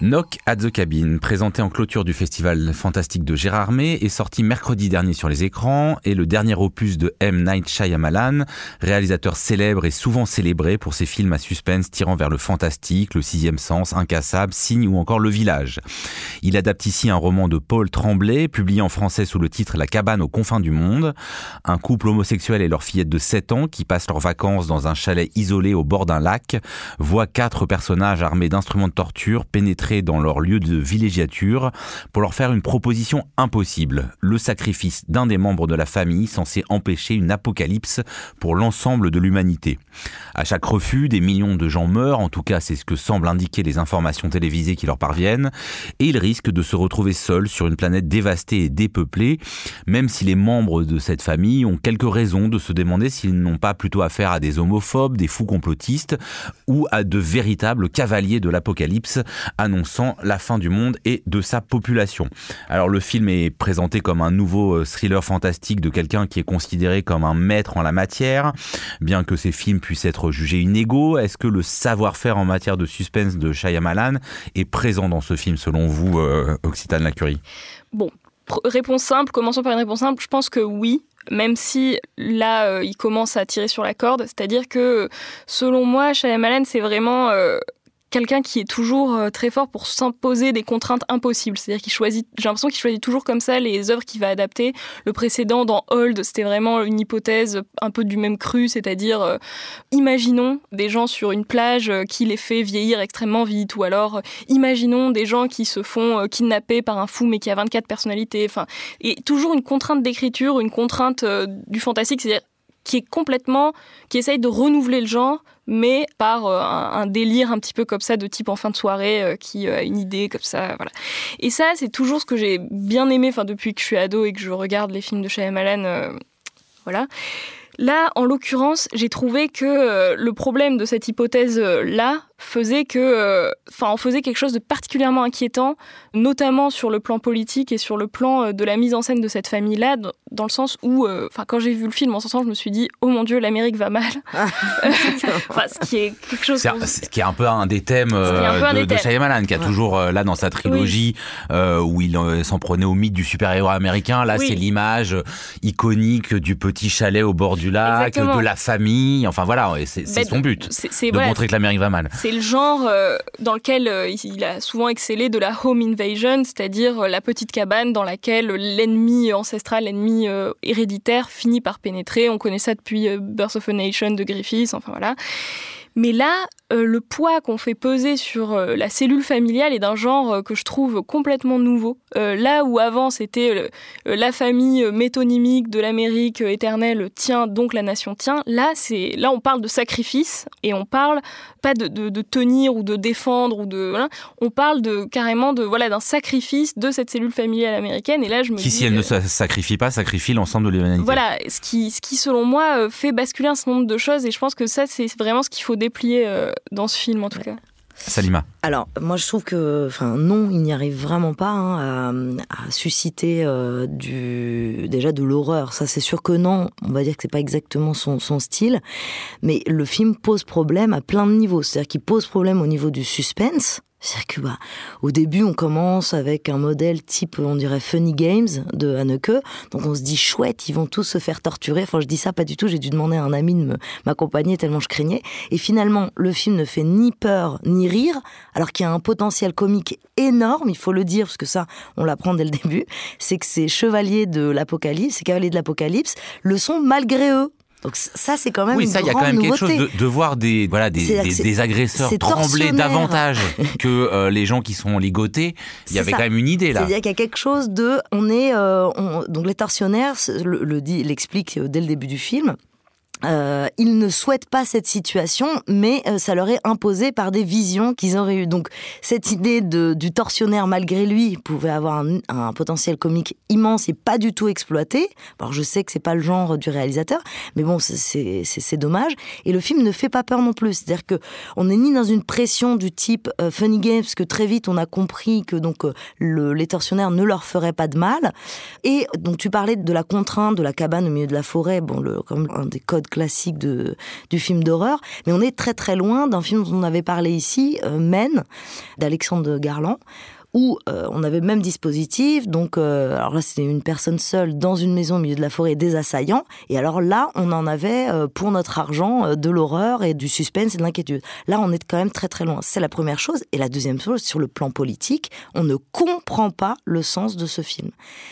Knock at the Cabin, présenté en clôture du festival fantastique de Gérard May, est sorti mercredi dernier sur les écrans et le dernier opus de M. Night Shyamalan, réalisateur célèbre et souvent célébré pour ses films à suspense tirant vers le fantastique, le sixième sens, Incassable, Signe ou encore Le Village. Il adapte ici un roman de Paul Tremblay, publié en français sous le titre La cabane aux confins du monde. Un couple homosexuel et leur fillette de 7 ans qui passent leurs vacances dans un chalet isolé au bord d'un lac voient quatre personnages armés d'instruments de torture pénétrer dans leur lieu de villégiature pour leur faire une proposition impossible, le sacrifice d'un des membres de la famille censé empêcher une apocalypse pour l'ensemble de l'humanité. À chaque refus, des millions de gens meurent, en tout cas c'est ce que semblent indiquer les informations télévisées qui leur parviennent, et ils risquent de se retrouver seuls sur une planète dévastée et dépeuplée, même si les membres de cette famille ont quelques raisons de se demander s'ils n'ont pas plutôt affaire à des homophobes, des fous complotistes, ou à de véritables cavaliers de l'apocalypse sans la fin du monde et de sa population. Alors le film est présenté comme un nouveau euh, thriller fantastique de quelqu'un qui est considéré comme un maître en la matière, bien que ces films puissent être jugés inégaux. Est-ce que le savoir-faire en matière de suspense de Shyamalan est présent dans ce film selon vous, euh, Occitane Lacurie Bon, réponse simple, commençons par une réponse simple. Je pense que oui, même si là, euh, il commence à tirer sur la corde. C'est-à-dire que, selon moi, Shyamalan, c'est vraiment quelqu'un qui est toujours euh, très fort pour s'imposer des contraintes impossibles. C'est-à-dire qu'il choisit, j'ai l'impression qu'il choisit toujours comme ça les œuvres qu'il va adapter. Le précédent dans Hold, c'était vraiment une hypothèse un peu du même cru, c'est-à-dire euh, imaginons des gens sur une plage euh, qui les fait vieillir extrêmement vite, ou alors imaginons des gens qui se font kidnapper par un fou mais qui a 24 personnalités. Enfin, et toujours une contrainte d'écriture, une contrainte du fantastique, c'est-à-dire qui est complètement, qui essaye de renouveler le genre, mais par euh, un, délire un petit peu comme ça de type en fin de soirée euh, qui euh, a une idée comme ça, voilà. Et ça, c'est toujours ce que j'ai bien aimé, enfin depuis que je suis ado et que je regarde les films de Shyamalan, voilà. Là, en l'occurrence, j'ai trouvé que le problème de cette hypothèse-là, faisait que, euh, enfin, on faisait quelque chose de particulièrement inquiétant, notamment sur le plan politique et sur le plan euh, de la mise en scène de cette famille-là, dans le sens où, euh, enfin, quand j'ai vu le film, en ce sens, je me suis dit, oh mon Dieu, l'Amérique va mal. Ah, ce qui est quelque chose. Ce qui est un peu un des thèmes de, de Shyamalan, qui a toujours là dans sa trilogie où il s'en prenait au mythe du super-héros américain. Là, c'est l'image iconique du petit chalet au bord du lac, de la famille. Enfin voilà, c'est ben, son but, de montrer que l'Amérique va mal le genre euh, dans lequel euh, il a souvent excellé de la home invasion, c'est-à-dire euh, la petite cabane dans laquelle l'ennemi ancestral, l'ennemi héréditaire finit par pénétrer. On connaît ça depuis Birth of a Nation de Griffiths, enfin voilà. Mais là, euh, le poids qu'on fait peser sur euh, la cellule familiale est d'un genre euh, que je trouve complètement nouveau. là où avant c'était la famille métonymique de l'Amérique éternelle tient donc la nation tient, là c'est là on parle de sacrifice et on parle pas de, tenir ou de défendre ou de on parle de carrément de voilà d'un sacrifice de cette cellule familiale américaine et là je me qui si elle ne sacrifie pas sacrifie l'ensemble de l'humanité. Voilà ce qui ce qui selon moi fait basculer un certain nombre de choses et je pense que ça c'est vraiment ce qu'il faut déplier dans ce film en tout cas. Salima. Alors, moi, je trouve que, enfin, non, il n'y arrive vraiment pas hein, à, susciter euh, du, déjà de l'horreur. Ça, c'est sûr que non. On va dire que c'est pas exactement son, son, style, mais le film pose problème à plein de niveaux. C'est-à-dire qu'il pose problème au niveau du suspense. C'est-à-dire que bah, au début, on commence avec un modèle type, on dirait Funny Games de Haneke. Donc on se dit chouette, ils vont tous se faire torturer. Enfin, je dis ça pas du tout. J'ai dû demander à un ami de m'accompagner tellement je craignais. Et finalement, le film ne fait ni peur ni rire, alors qu'il y a un potentiel comique énorme. Il faut le dire parce que ça, on l'apprend dès le début. C'est que ces chevaliers de l'apocalypse, ces cavaliers de l'apocalypse, le sont malgré eux. Donc ça, c'est quand même oui, ça, il y a quand même quelque chose de, voir des voilà des, des, agresseurs trembler davantage que euh, les gens qui sont ligotés. Il y avait quand même une idée là. C'est-à-dire qu'il y a quelque chose de, on est euh, donc les tortionnaires le, le dit, l'explique dès le début du film. Euh, ils ne souhaitent pas cette situation, mais euh, ça leur est imposé par des visions qu'ils auraient eues. Donc cette idée du tortionnaire, malgré lui, pouvait avoir un, potentiel comique immense et pas du tout exploité. Alors je sais que c'est pas le genre du réalisateur, mais bon, c'est dommage. Et le film ne fait pas peur non plus. C'est-à-dire que on n'est ni dans une pression du type euh, funny game, parce que très vite on a compris que donc le, les tortionnaires ne leur feraient pas de mal. Et donc tu parlais de la contrainte de la cabane au milieu de la forêt, bon, comme un des codes classique du film d'horreur. Mais on est très très loin d'un film dont on avait parlé ici, Men, d'Alexandre Garland où euh, on avait le même dispositif. Donc, euh, alors là, c'était une personne seule dans une maison au milieu de la forêt, des assaillants. Et alors là, on en avait euh, pour notre argent de l'horreur et du suspense et de l'inquiétude. Là, on est quand même très très loin. C'est la première chose. Et la deuxième chose, sur le plan politique, on ne comprend pas le sens de ce film.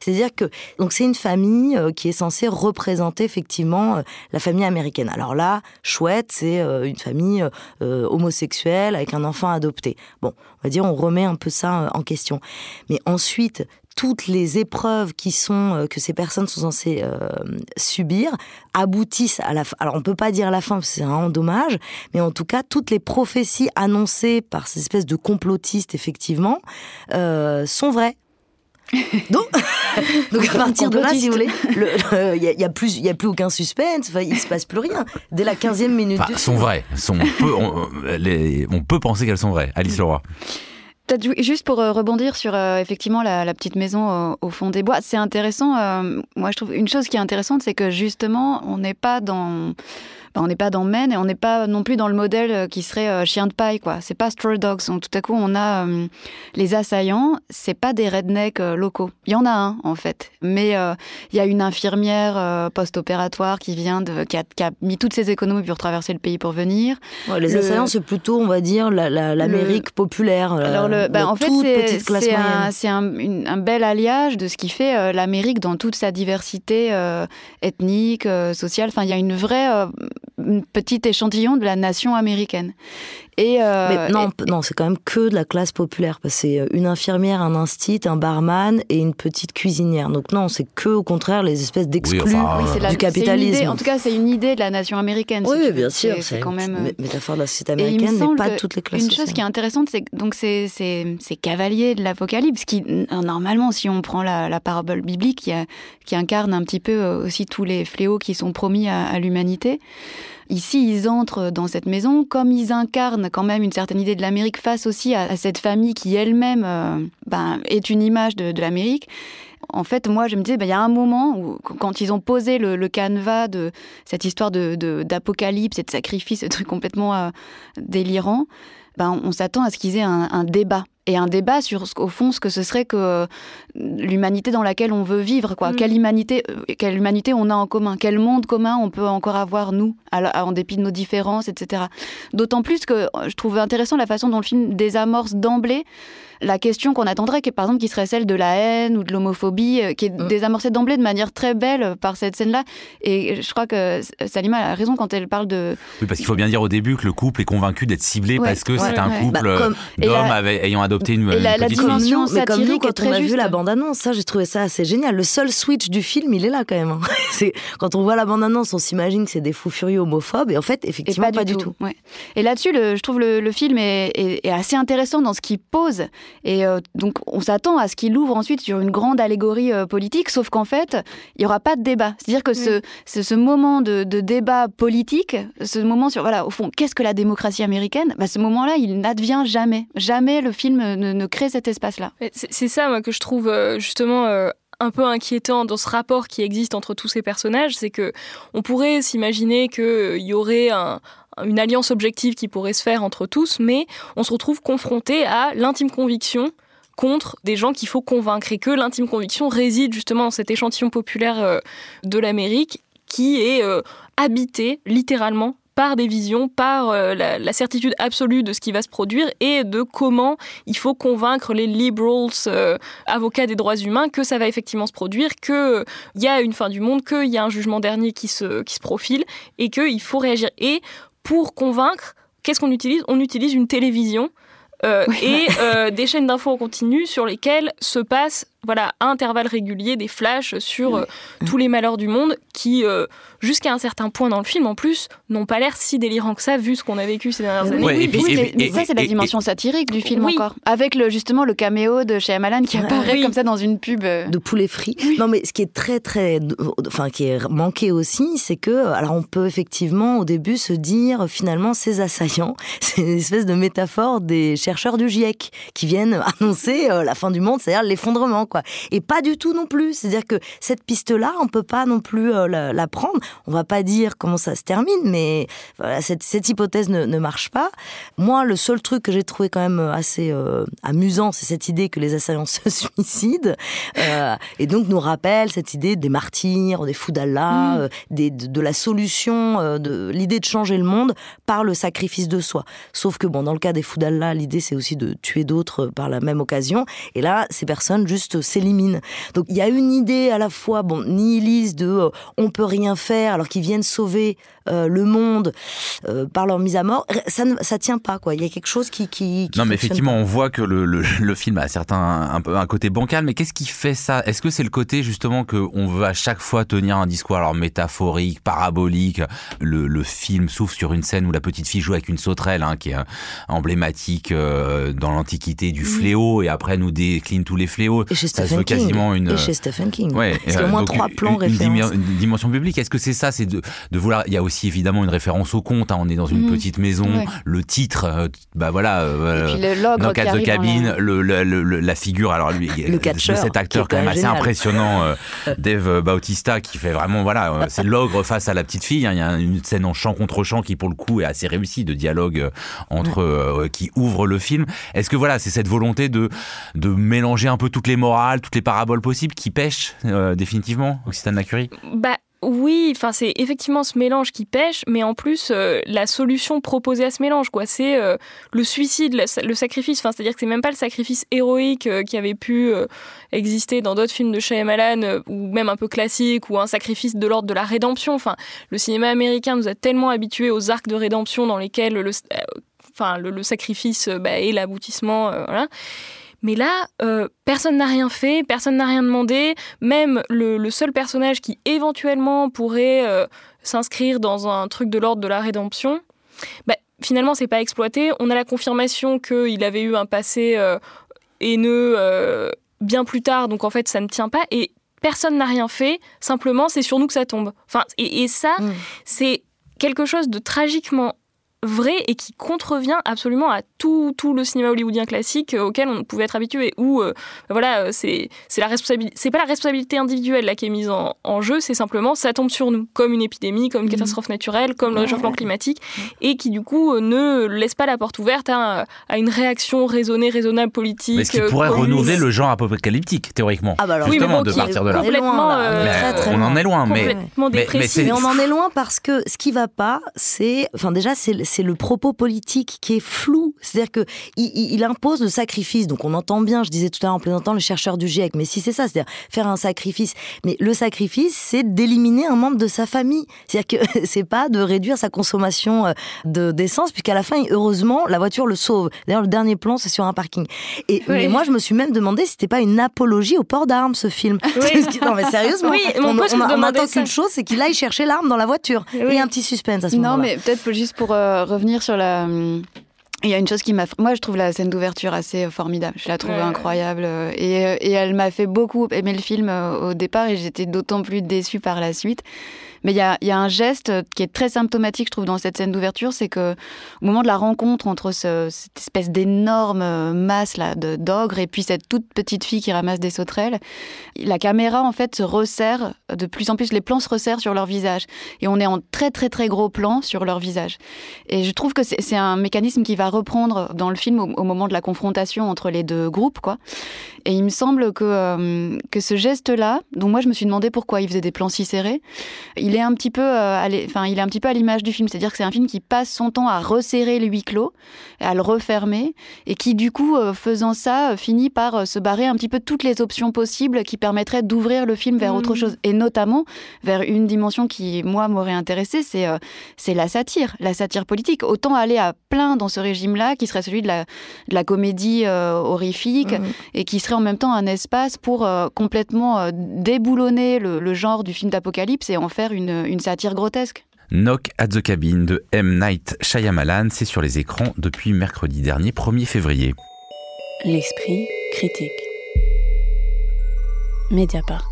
C'est-à-dire que donc c'est une famille qui est censée représenter effectivement la famille américaine. Alors là, chouette, c'est une famille homosexuelle avec un enfant adopté. Bon, on va dire, on remet un peu ça en question. Mais ensuite, toutes les épreuves qui sont euh, que ces personnes sont censées euh, subir aboutissent à la fin. Alors on peut pas dire la fin parce que c'est vraiment dommage, mais en tout cas toutes les prophéties annoncées par ces espèces de complotistes effectivement euh, sont vraies. donc, donc à partir de là, si vous voulez, il n'y a, plus, il a plus aucun suspense. Enfin, il se passe plus rien dès la 15e minute. Enfin, sont vraies. Sont, on, peut, on, les, on peut penser qu'elles sont vraies. Alice Leroy. Juste pour euh, rebondir sur euh, effectivement la, petite maison au, fond des bois, c'est intéressant. Euh, moi, je trouve une chose qui est intéressante, c'est que justement, on n'est pas dans on n'est pas dans Maine et on n'est pas non plus dans le modèle euh, qui serait euh, chien de paille, quoi. C'est pas Stray Dogs. Donc, tout à coup, on a euh, les assaillants, c'est pas des rednecks locaux. Il y en a un, en fait. Mais il y a une infirmière post-opératoire qui vient de, qui a, mis toutes ses économies pour traverser le pays pour venir. les assaillants, c'est plutôt, on va dire, l'Amérique populaire. Alors, le, bah, en fait, c'est un, un, bel alliage de ce qui fait l'Amérique dans toute sa diversité ethnique, sociale. Enfin, il y a une vraie petit échantillon de la nation américaine. Et euh, non, non c'est quand même que de la classe populaire. Parce que c'est euh, une infirmière, un instit, un barman et une petite cuisinière. Donc non, c'est que au contraire les espèces d'exclus du capitalisme. en tout cas, c'est une idée de la nation américaine. Oui, bien sûr. C'est quand même une euh, métaphore de la société américaine, mais pas toutes les classes. Une chose qui est intéressante, c'est donc ces, ces, cavaliers de l'Apocalypse qui normalement, si on prend la, parabole biblique, qui, qui, incarne un petit peu aussi tous les fléaux qui sont promis à l'humanité. Ici, ils entrent dans cette maison comme ils incarnent quand même une certaine idée de l'Amérique face aussi à, cette famille qui elle-même euh, ben, est une image de, l'Amérique. En fait, moi, je me disais, ben, il y a un moment où, quand ils ont posé le, canevas de cette histoire d'apocalypse de, et de sacrifice, ce truc complètement euh, délirant, ben, on s'attend à ce qu'ils aient un, débat et un débat sur au fond ce que ce serait que euh, l'humanité dans laquelle on veut vivre quoi mm. quelle humanité euh, quelle humanité on a en commun? Quel monde commun on peut encore avoir nous en dépit de nos différences etc d'autant plus que euh, je trouve intéressant la façon dont le film désamorce d'emblée la question qu'on attendrait, qui, par exemple, qui serait celle de la haine ou de l'homophobie, qui est mm. désamorcée d'emblée de manière très belle par cette scène-là. Et je crois que Salima a raison quand elle parle de. Oui, parce qu'il faut bien dire au début que le couple est convaincu d'être ciblé parce que c'est un couple bah, d'hommes ayant une, et la, la dimension satirique quand on a vu la bande-annonce, ça j'ai trouvé ça assez génial. Le seul switch du film, il est là quand même. Hein. c'est quand on voit la bande-annonce, on s'imagine que c'est des fous furieux homophobes, et en fait, effectivement, pas, du tout. Et là-dessus, je trouve le, le film est, est, assez intéressant dans ce qu'il pose et euh, donc, on s'attend à ce qu'il ouvre ensuite sur une grande allégorie euh, politique, sauf qu'en fait, il n'y aura pas de débat. C'est-à-dire que ce, ce, moment de, débat politique, ce moment sur, voilà, au fond, qu'est-ce que la démocratie américaine? Bah, Ce moment-là, il n'advient jamais. Jamais le film ne, crée cet espace-là. C'est ça, que je trouve euh, justement un peu inquiétant dans ce rapport qui existe entre tous ces personnages, c'est que on pourrait s'imaginer qu'il y aurait un, une alliance objective qui pourrait se faire entre tous, mais on se retrouve confronté à l'intime conviction contre des gens qu'il faut convaincre et que l'intime conviction réside justement dans cet échantillon populaire euh, de l'Amérique qui est euh, habité littéralement par des visions, par euh, la, certitude absolue de ce qui va se produire et de comment il faut convaincre les liberals, avocats des droits humains, que ça va effectivement se produire, qu'il y a une fin du monde, qu'il y a un jugement dernier qui se, qui se profile et qu'il faut réagir. Et pour convaincre, qu'est-ce qu'on utilise? On utilise une télévision euh, et euh, des chaînes d'infos en continu sur lesquelles se passe voilà, à intervalles réguliers des flashs sur euh, tous les malheurs du monde qui, euh, jusqu'à un certain point dans le film, en plus, n'ont pas l'air si délirants que ça, vu ce qu'on a vécu ces dernières années. Oui, mais, ça, c'est la dimension satirique du film encore. Avec le, justement le caméo de chez Amalan qui apparaît comme ça dans une pub. Euh. De poulet frit. Non, mais ce qui est très, très. Enfin, qui est manqué aussi, c'est que. Alors, on peut effectivement, au début, se dire, finalement, ces assaillants, c'est une espèce de métaphore des chercheurs du GIEC qui viennent annoncer la fin du monde, c'est-à-dire l'effondrement quoi. Et pas du tout non plus. C'est-à-dire que cette piste-là, on peut pas non plus euh, la, prendre. On va pas dire comment ça se termine, mais voilà, cette, cette hypothèse ne, ne, marche pas. Moi, le seul truc que j'ai trouvé quand même assez euh, amusant, c'est cette idée que les assaillants se suicident, euh, et donc nous rappelle cette idée des martyrs, des fous d'Allah, mm. de, de, la solution, de l'idée de changer le monde par le sacrifice de soi. Sauf que bon, dans le cas des fous d'Allah, l'idée c'est aussi de tuer d'autres par la même occasion. Et là, ces personnes juste s'éliminent. Donc il y a une idée à la fois bon nihiliste de euh, on peut rien faire alors qu'ils viennent sauver euh, le monde euh, par leur mise à mort. Ça ne ça tient pas quoi. Il y a quelque chose qui qui, non mais effectivement on voit que le, le, le, film a certains un peu un côté bancal. Mais qu'est-ce qui fait ça? Est-ce que c'est le côté justement que on veut à chaque fois tenir un discours alors métaphorique, parabolique? Le, le film s'ouvre sur une scène où la petite fille joue avec une sauterelle hein, qui est emblématique dans l'Antiquité du fléau et après nous décline tous les fléaux. Et chez Stephen King. Quasiment une... Et chez Stephen King. Ouais. Parce a au moins trois plans une, références. Une dimension publique. Est-ce que c'est ça C'est de, de, vouloir. Il y a aussi évidemment une référence au conte. Hein. On est dans une mmh. petite maison. Ouais. Le titre, bah voilà. Euh, Knock at the cabin. Le, le, le, la figure. Alors lui, le catcheur, cet acteur quand même assez génial. impressionnant, euh, Dave Bautista, qui fait vraiment voilà. Euh, c'est l'ogre face à la petite fille. Hein. Il y a une scène en chant contre chant qui pour le coup est assez réussie de dialogue entre euh, qui ouvre le film. Est-ce que voilà, c'est cette volonté de de mélanger un peu toutes les morales, toutes les paraboles possibles qui pêchent euh, définitivement, Occitane Lacurie Bah oui, enfin c'est effectivement ce mélange qui pêche, mais en plus euh, la solution proposée à ce mélange, quoi, c'est euh, le suicide, le, sacrifice. Enfin, c'est-à-dire que c'est même pas le sacrifice héroïque qui avait pu exister dans d'autres films de Shyamalan ou même un peu classique ou un sacrifice de l'ordre de la rédemption. Enfin, le cinéma américain nous a tellement habitués aux arcs de rédemption dans lesquels le, sacrifice bah, est l'aboutissement. Mais là, euh, personne n'a rien fait, personne n'a rien demandé. Même le, le, seul personnage qui éventuellement pourrait euh, s'inscrire dans un truc de l'ordre de la rédemption, bah, finalement, c'est pas exploité. On a la confirmation qu'il avait eu un passé euh, haineux bien plus tard, donc en fait, ça ne tient pas. Et personne n'a rien fait. Simplement, c'est sur nous que ça tombe. Enfin, et, et ça, mmh. c'est quelque chose de tragiquement vrai et qui contrevient absolument à tout, tout le cinéma hollywoodien classique euh, auquel on pouvait être habitué. Où euh, voilà, euh, c'est c'est la responsabilité, c'est pas la responsabilité individuelle là qui est mise en, en jeu, c'est simplement ça tombe sur nous, comme une épidémie, comme une mmh. catastrophe naturelle, comme le réchauffement climatique, et qui du coup ne laisse pas la porte ouverte à, à une réaction raisonnée, raisonnable politique. Mais ce qui pourrait renouveler le genre apocalyptique théoriquement. Ah bah alors, justement oui, de partir de là. Complètement, loin, là. euh, très, très on en est loin, mais. Mais on en est loin parce que ce qui va pas, c'est, enfin déjà, c'est c'est le propos politique qui est flou. C'est-à-dire que il, il, impose le sacrifice. Donc on entend bien, je disais tout à l'heure en plaisantant, le chercheur du GIEC. Mais si c'est ça, c'est-à-dire faire un sacrifice. Mais le sacrifice, c'est d'éliminer un membre de sa famille. C'est-à-dire que c'est pas de réduire sa consommation euh, de d'essence, puisqu'à la fin, heureusement, la voiture le sauve. D'ailleurs, le dernier plan, c'est sur un parking. Et oui. mais moi, je me suis même demandé si c'était pas une apologie au port d'armes, ce film. Oui. non, mais sérieusement, oui, on, on, on, on attend qu'une chose, c'est qu'il aille chercher l'arme dans la voiture. Oui. Et un petit suspense à ce moment-là. Non, mais peut-être juste pour euh, revenir sur la. Il y a une chose qui m'a. Moi, je trouve la scène d'ouverture assez formidable. Je la trouve ouais. incroyable. Et, et elle m'a fait beaucoup aimer le film euh, au départ et j'étais d'autant plus déçue par la suite. Mais il y a, un geste qui est très symptomatique, je trouve, dans cette scène d'ouverture, c'est que au moment de la rencontre entre ce, cette espèce d'énorme masse là d'ogre et puis cette toute petite fille qui ramasse des sauterelles, la caméra en fait se resserre de plus en plus. Les plans se resserrent sur leur visage et on est en très très très gros plan sur leur visage. Et je trouve que c'est un mécanisme qui va reprendre dans le film au, moment de la confrontation entre les deux groupes, quoi. Et il me semble que euh, que ce geste-là, dont moi je me suis demandé pourquoi il faisait des plans si serrés, il est un petit peu, euh, enfin, il est un petit peu à l'image du film, c'est-à-dire que c'est un film qui passe son temps à resserrer le huis clos, à le refermer, et qui du coup, euh, faisant ça, euh, finit par se barrer un petit peu toutes les options possibles qui permettraient d'ouvrir le film vers mmh. autre chose, et notamment vers une dimension qui, moi, m'aurait intéressé, c'est euh, c'est la satire, la satire politique. Autant aller à plein dans ce régime-là, qui serait celui de la, de la comédie euh, horrifique, mmh. et qui serait en même temps un espace pour euh, complètement déboulonner le, le genre du film d'apocalypse et en faire une une, une satire grotesque. Knock at the Cabin de M. Night Shyamalan, c'est sur les écrans depuis mercredi dernier, 1er février. L'esprit critique. Mediapart.